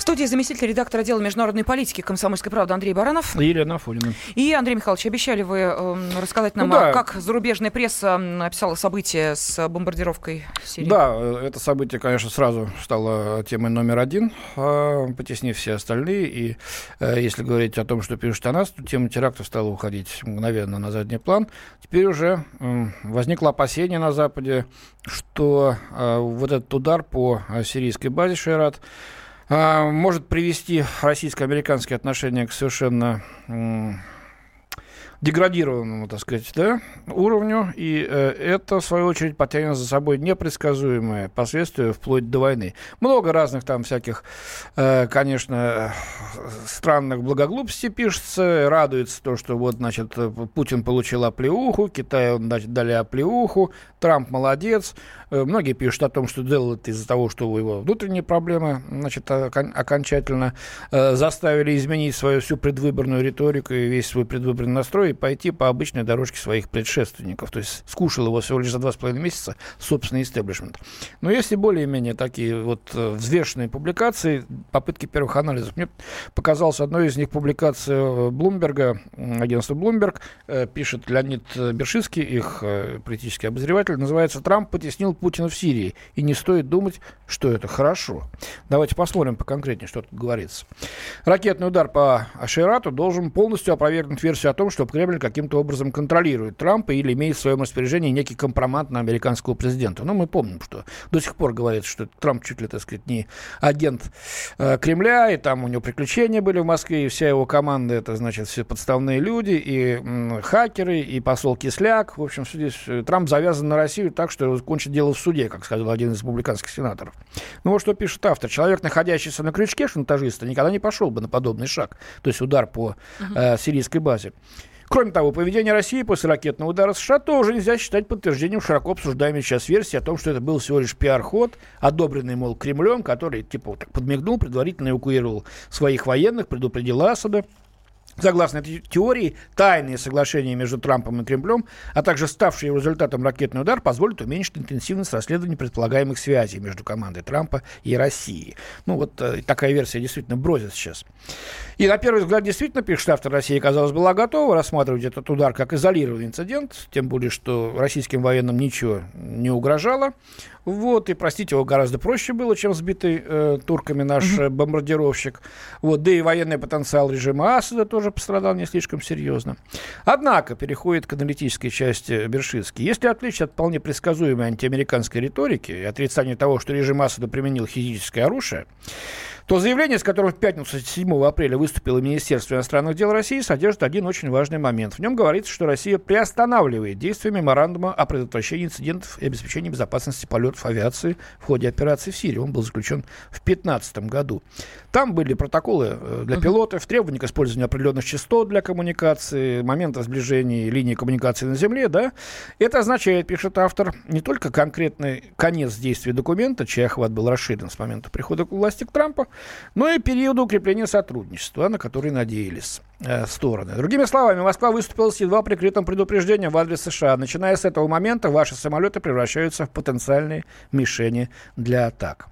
Студии заместитель редактора отдела международной политики «Комсомольской правды» Андрей Баранов. И Елена Афонина. И, Андрей Михайлович, обещали вы э, рассказать нам, ну, да. как зарубежная пресса описала события с бомбардировкой Сирии. Да, это событие, конечно, сразу стало темой номер один, а, потеснив все остальные. И э, если говорить о том, что пишут о нас, то тема терактов стала уходить мгновенно на задний план. Теперь уже возникло опасение на Западе, что э, вот этот удар по сирийской базе Шейрат а, может привести российско-американские отношения к совершенно деградированному, так сказать, да, уровню, и э, это, в свою очередь, потянет за собой непредсказуемые последствия вплоть до войны. Много разных там всяких, э, конечно, странных благоглупостей пишется, радуется то, что вот, значит, Путин получил оплеуху, Китай, значит, дали оплеуху, Трамп молодец, Э, многие пишут о том, что делают из-за того, что его внутренние проблемы значит, окончательно э, заставили изменить свою всю предвыборную риторику и весь свой предвыборный настрой и пойти по обычной дорожке своих предшественников. То есть скушал его всего лишь за два с половиной месяца собственный истеблишмент. Но если более-менее такие вот э, взвешенные публикации, попытки первых анализов, мне показалось одной из них публикация Блумберга, агентство Bloomberg, пишет Леонид Бершинский, их политический обозреватель, называется «Трамп потеснил Путина в Сирии. И не стоит думать, что это хорошо. Давайте посмотрим поконкретнее, что тут говорится. Ракетный удар по Ашерату должен полностью опровергнуть версию о том, что Кремль каким-то образом контролирует Трампа или имеет в своем распоряжении некий компромат на американского президента. Но мы помним, что до сих пор говорится, что Трамп чуть ли, так сказать, не агент э, Кремля, и там у него приключения были в Москве, и вся его команда, это, значит, все подставные люди, и м, хакеры, и посол Кисляк. В общем, здесь э, Трамп завязан на Россию так, что кончит дело в суде, как сказал один из республиканских сенаторов. Ну вот что пишет автор. Человек, находящийся на крючке шантажиста, никогда не пошел бы на подобный шаг. То есть удар по э, сирийской базе. Кроме того, поведение России после ракетного удара США тоже нельзя считать подтверждением широко обсуждаемой сейчас версии о том, что это был всего лишь пиар-ход, одобренный, мол, Кремлем, который, типа, вот так подмигнул, предварительно эвакуировал своих военных, предупредил Асада. Согласно этой теории, тайные соглашения между Трампом и Кремлем, а также ставший результатом ракетный удар, позволят уменьшить интенсивность расследования предполагаемых связей между командой Трампа и Россией. Ну, вот э, такая версия действительно бродит сейчас. И, на первый взгляд, действительно, пишет автор России, казалось, была готова рассматривать этот удар как изолированный инцидент, тем более, что российским военным ничего не угрожало. Вот, и простить его гораздо проще было, чем сбитый э, турками наш mm-hmm. бомбардировщик. Вот, да и военный потенциал режима Асада тоже пострадал не слишком серьезно. Однако, переходит к аналитической части Бершинский. Если отвлечь от вполне предсказуемой антиамериканской риторики и отрицания того, что режим Асада применил физическое оружие, то заявление, с которым в пятницу 7 апреля выступило Министерство иностранных дел России, содержит один очень важный момент. В нем говорится, что Россия приостанавливает действие меморандума о предотвращении инцидентов и обеспечении безопасности полетов авиации в ходе операции в Сирии. Он был заключен в 2015 году. Там были протоколы э, для пилотов, требования к использованию определенных частот для коммуникации, момента сближения линии коммуникации на Земле. Да? Это означает, пишет автор, не только конкретный конец действия документа, чей охват был расширен с момента прихода к власти к Трампа, но и периода укрепления сотрудничества, на который надеялись э, стороны. Другими словами, Москва выступила с едва прикрытым предупреждением в адрес США. Начиная с этого момента, ваши самолеты превращаются в потенциальные мишени для атак.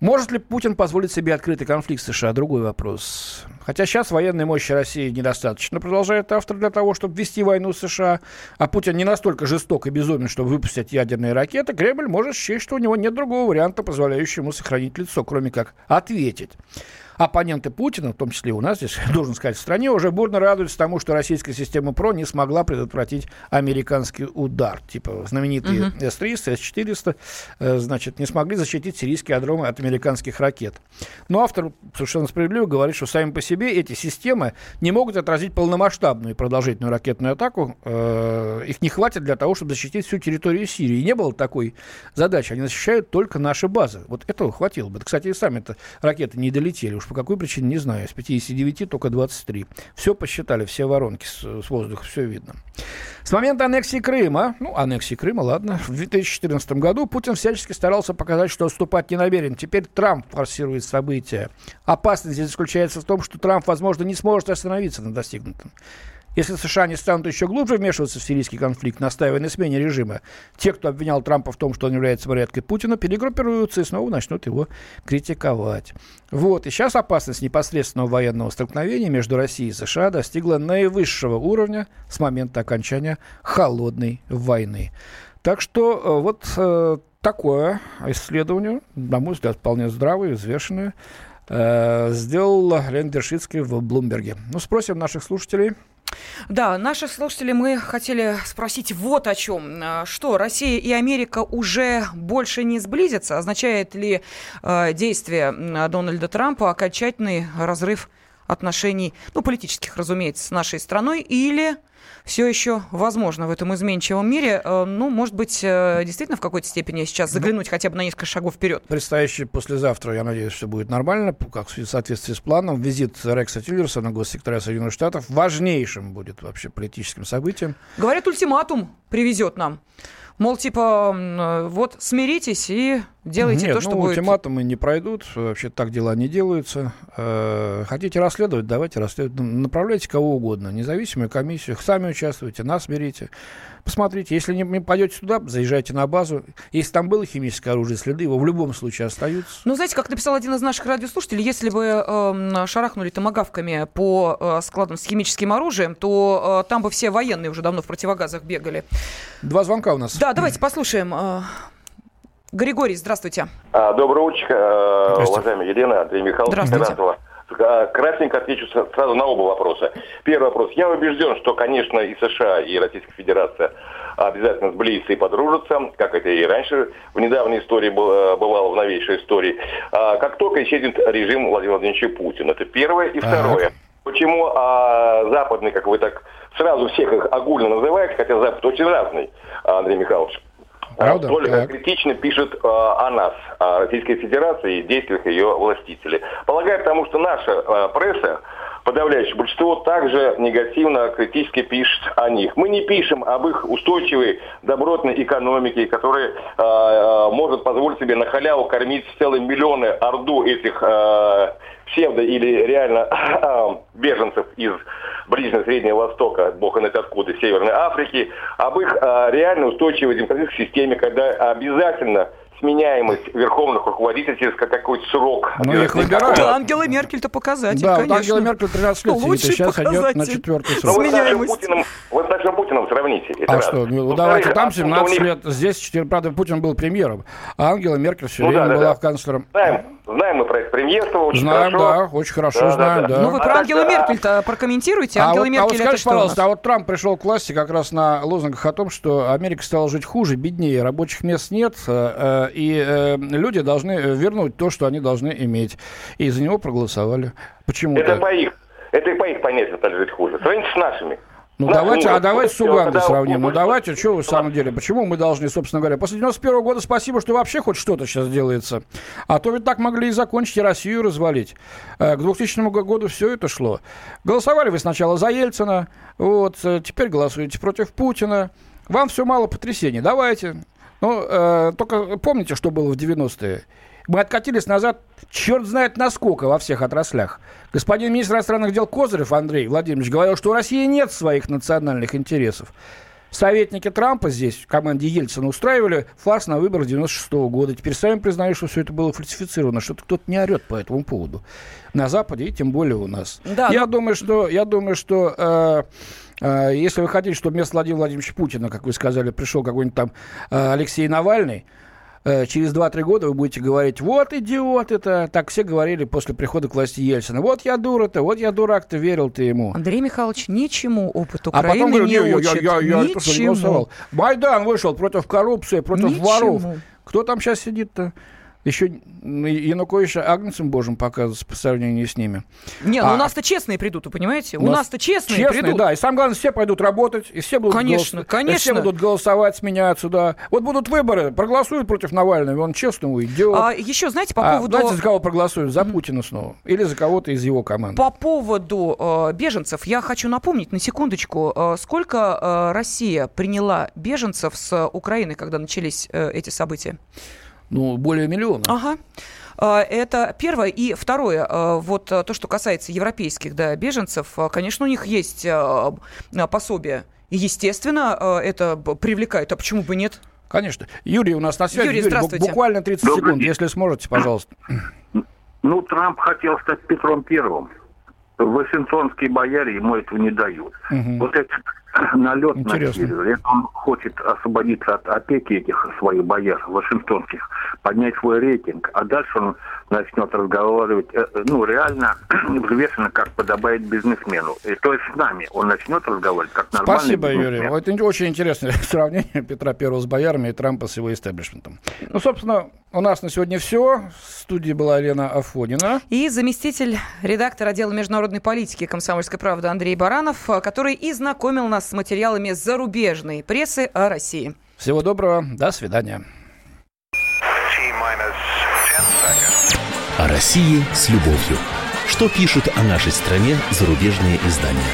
Может ли Путин позволить себе открытый конфликт с США? Другой вопрос. Хотя сейчас военной мощи России недостаточно, продолжает автор, для того, чтобы вести войну с США, а Путин не настолько жесток и безумен, чтобы выпустить ядерные ракеты, Кремль может счесть, что у него нет другого варианта, позволяющего ему сохранить лицо, кроме как ответить. Оппоненты Путина, в том числе у нас здесь, должен сказать, в стране, уже бурно радуются тому, что российская система ПРО не смогла предотвратить американский удар. Типа знаменитые uh-huh. С-300, С-400, э, значит, не смогли защитить сирийские адромы от американских ракет. Но автор совершенно справедливо говорит, что сами по себе эти системы не могут отразить полномасштабную и продолжительную ракетную атаку. Э, их не хватит для того, чтобы защитить всю территорию Сирии. И не было такой задачи. Они защищают только наши базы. Вот этого хватило бы. Кстати, и сами-то ракеты не долетели. Уж по какой причине, не знаю. С 59 только 23. Все посчитали, все воронки с, с воздуха, все видно. С момента аннексии Крыма, ну, аннексии Крыма, ладно, в 2014 году Путин всячески старался показать, что отступать не намерен. Теперь Трамп форсирует события. Опасность здесь заключается в том, что Трамп, возможно, не сможет остановиться на достигнутом. Если США не станут еще глубже вмешиваться в сирийский конфликт, настаивая на смене режима, те, кто обвинял Трампа в том, что он является марионеткой Путина, перегруппируются и снова начнут его критиковать. Вот. И сейчас опасность непосредственного военного столкновения между Россией и США достигла наивысшего уровня с момента окончания холодной войны. Так что э, вот э, такое исследование, на мой взгляд, вполне здравое, взвешенное, э, сделал Лен Дершицкий в Блумберге. Ну, спросим наших слушателей – да, наших слушателей мы хотели спросить вот о чем. А, что, Россия и Америка уже больше не сблизятся? Означает ли э, действие Дональда Трампа окончательный разрыв отношений, ну, политических, разумеется, с нашей страной, или все еще возможно в этом изменчивом мире. Э, ну, может быть, э, действительно в какой-то степени сейчас ну, заглянуть ну, хотя бы на несколько шагов вперед. Предстоящий послезавтра, я надеюсь, все будет нормально, как в соответствии с планом. Визит Рекса Тиллерсона, госсекретаря Соединенных Штатов, важнейшим будет вообще политическим событием. Говорят, ультиматум привезет нам. Мол, типа, э, вот смиритесь и делайте Нет, то, что ну, будет. ультиматумы не пройдут, вообще так дела не делаются. Э, хотите расследовать, давайте расследовать. Направляйте кого угодно, независимую комиссию, сами участвуйте, нас берите. Посмотрите, если не, не пойдете туда, заезжайте на базу. Если там было химическое оружие, следы его в любом случае остаются. Ну, знаете, как написал один из наших радиослушателей, если бы э, шарахнули томогавками по э, складам с химическим оружием, то э, там бы все военные уже давно в противогазах бегали. Два звонка у нас. Да, давайте послушаем. Э, Григорий, здравствуйте. А, доброе утро, э, уважаемая Елена, Андрей Михайлович. Здравствуйте. Красненько отвечу сразу на оба вопроса. Первый вопрос. Я убежден, что, конечно, и США, и Российская Федерация обязательно сблизятся и подружатся, как это и раньше в недавней истории было, бывало, в новейшей истории. А, как только исчезнет режим Владимира Владимировича Путина. Это первое. И второе. Почему а, западный, как вы так сразу всех их огульно называете, хотя Запад очень разный, Андрей Михайлович. Правда? Только так. критично пишет э, о нас, о Российской Федерации и действиях ее властителей. Полагаю, потому что наша э, пресса, подавляющее большинство, также негативно, критически пишет о них. Мы не пишем об их устойчивой, добротной экономике, которая э, э, может позволить себе на халяву кормить целые миллионы орду этих э, псевдо или реально беженцев из Ближнего Среднего Востока, бог знает откуда, Северной Африки, об их а, реально устойчивой демократической системе, когда обязательно сменяемость верховных руководителей через какой-то срок. Ну, их выбирают. Да, Ангела Меркель-то показатель, да, конечно. Вот Ангела Меркель 13 лет сидит, и сейчас идет на четвертый срок. Ну, вы с нашим Путиным, вы с нашим Путиным сравните. Это а раз. что, ну, ну давайте, там 17 них... лет, здесь, 4, правда, Путин был премьером, а Ангела Меркель все ну, время да, была да. канцлером. Знаем, знаем мы про это премьерство очень знаем, хорошо. да, очень хорошо да, знаем, да. да. Ну, вы про а Ангелу Меркель-то прокомментируйте. А Ангела вот, Меркель а вот скажите, пожалуйста, а вот Трамп пришел к власти как раз на лозунгах о том, что Америка стала жить хуже, беднее, рабочих мест нет, э, э, и э, люди должны вернуть то, что они должны иметь. И за него проголосовали. Почему Это по их, это и по их понятиям стали жить хуже. Сравните с нашими. Ну, Нас давайте, а давайте с Угандой сравним. Ну, давайте, что вы в самом деле, почему мы должны, собственно говоря, после 91 года спасибо, что вообще хоть что-то сейчас делается. А то ведь так могли и закончить, и Россию развалить. Э, к 2000 году все это шло. Голосовали вы сначала за Ельцина, вот, э, теперь голосуете против Путина. Вам все мало потрясений. Давайте. Ну, э, только помните, что было в 90-е? Мы откатились назад, черт знает насколько, во всех отраслях. Господин министр иностранных дел Козырев Андрей Владимирович говорил, что у России нет своих национальных интересов. Советники Трампа здесь, в команде Ельцина, устраивали фарс на выборах 96 -го года. Теперь сами признают, что все это было фальсифицировано, что-то кто-то не орет по этому поводу. На Западе и тем более у нас. Да, я, но... Ну думаю, что, я думаю, что э, э, если вы хотите, чтобы вместо Владимира Владимировича Путина, как вы сказали, пришел какой-нибудь там э, Алексей Навальный, через 2-3 года вы будете говорить, вот идиот это, так все говорили после прихода к власти Ельцина. Вот я дура-то, вот я дурак-то, верил ты ему. Андрей Михайлович, ничему опыт А Украины потом говорю, не я, я, учит. я, я, я просто не голосовал. Майдан вышел против коррупции, против Ничему. воров. Кто там сейчас сидит-то? Еще Януковича Агнцем Божьим показывается по сравнению с ними. Не, ну А- у нас-то честные придут, вы понимаете? У нас-то честные, Честные, придут. да. И самое главное, все пойдут работать, и все будут, Конечно, голос- конечно. и все будут голосовать, сменяться, да. Вот будут выборы, проголосуют против Навального, он честно уйдет. А, еще, знаете, по А поводу... знаете, за кого проголосуют? За Путина снова. Или за кого-то из его команды. По поводу э, беженцев, я хочу напомнить на секундочку, э, сколько э, Россия приняла беженцев с Украины, когда начались э, эти события? Ну, более миллиона. Ага. Э, Это первое. И второе, э, вот э, то, что касается европейских да, беженцев, конечно, у них есть пособие. И, естественно, это привлекает. А почему бы нет? Конечно. Юрий у нас на связи. Юрий, бу- здравствуйте. буквально 30 Добрый секунд, день. если сможете, пожалуйста. Ну, Трамп хотел стать Петром Первым. Вашингтонские бояре ему этого не дают. Мгм. Вот этот налет на Интересно. север, это он хочет освободиться от опеки этих своих бояр вашингтонских, поднять свой рейтинг, а дальше он начнет разговаривать, э, ну, реально взвешенно, как подобает бизнесмену. И то есть с нами он начнет разговаривать как нормальный Спасибо, бизнесмен. Юрий. Вот Это очень интересное сравнение Петра Первого с боярами и Трампа с его истеблишментом. Ну, собственно, у нас на сегодня все. В студии была Лена Афонина. И заместитель редактора отдела международной политики «Комсомольской правды» Андрей Баранов, э, который и знакомил нас с материалами зарубежной прессы о России. Всего доброго. До свидания. О России с любовью. Что пишут о нашей стране зарубежные издания?